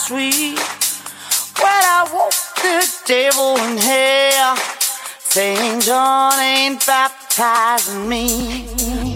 sweet. When I woke the devil in hell, saying John ain't baptizing me.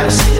I see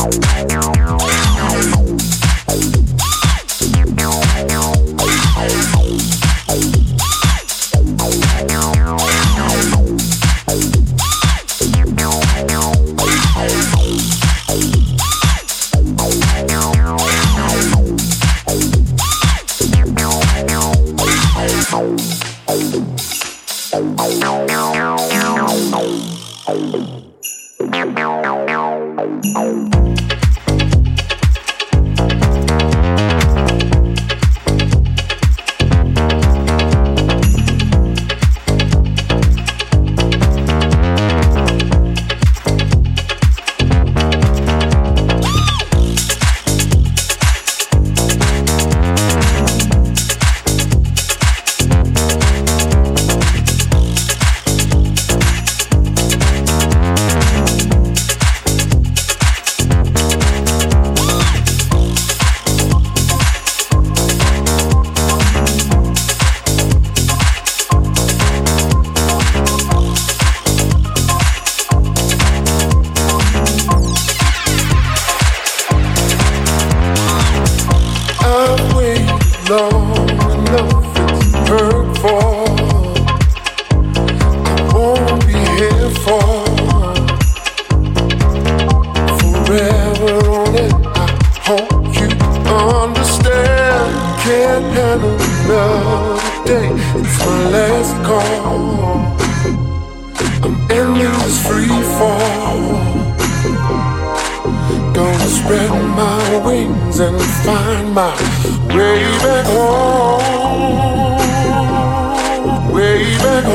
Bye.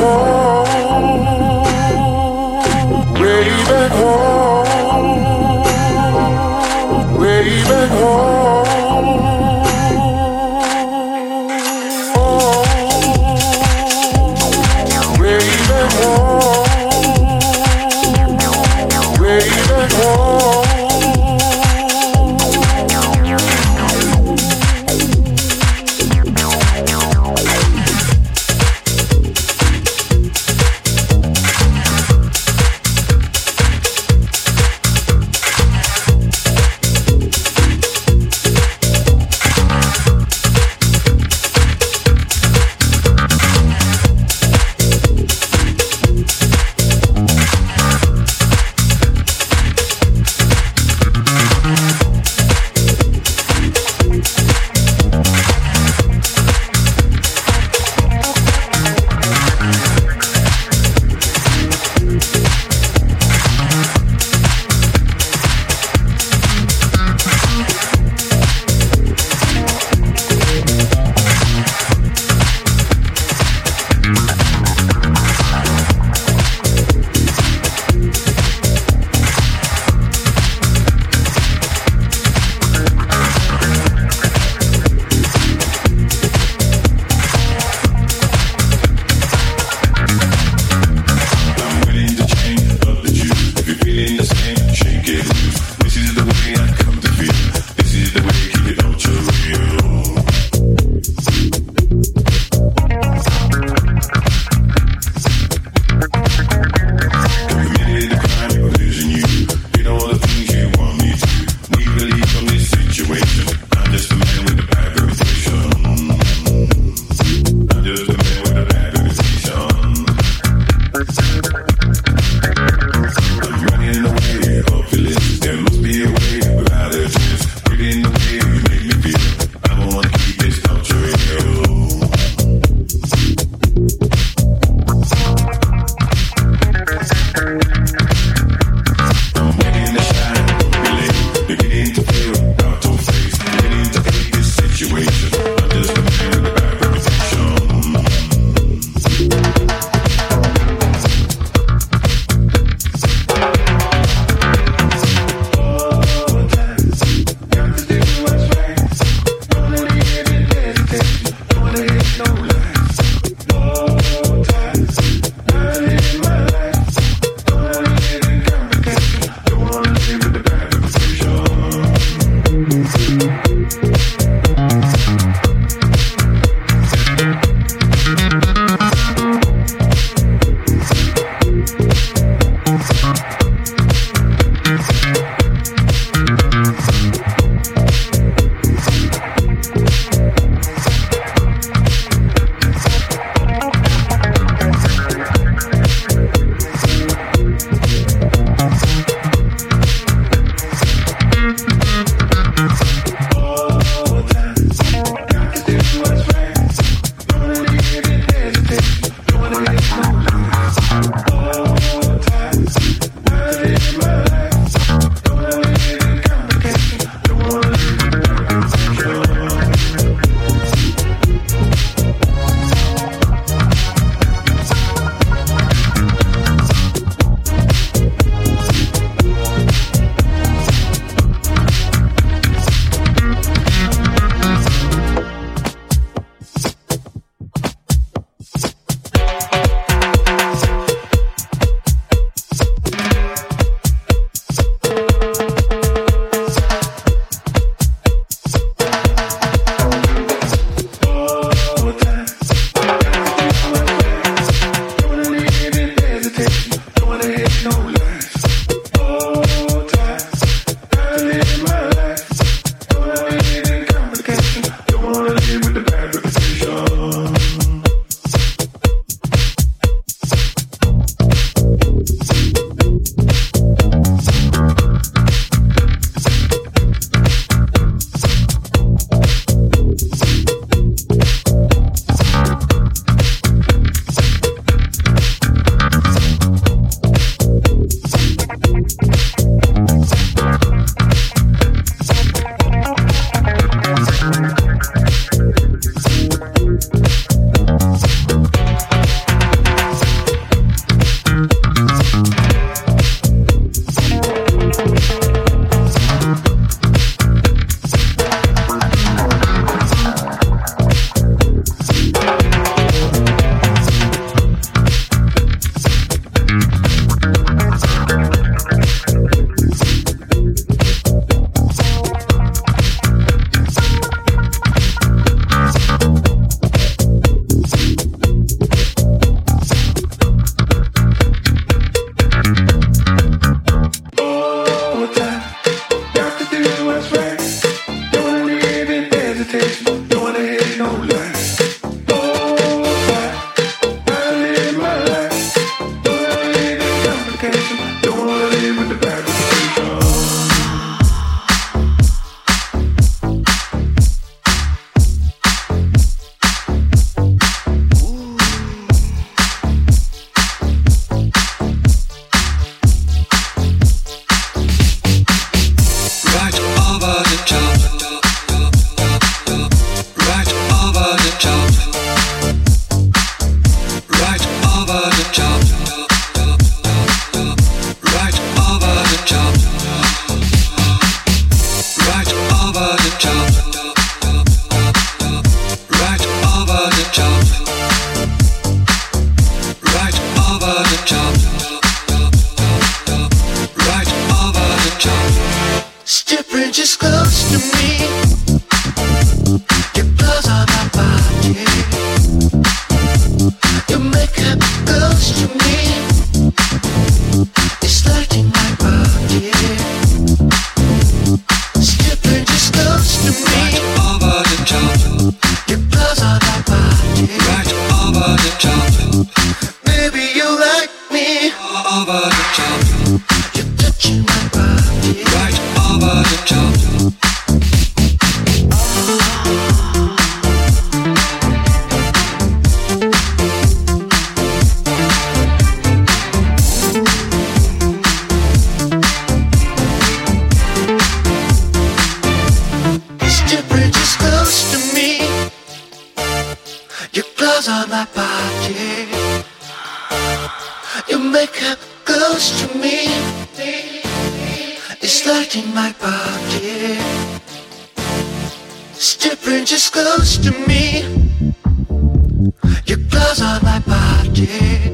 home, way back home. Light in my pocket. different just close to me. Your gloves on my body.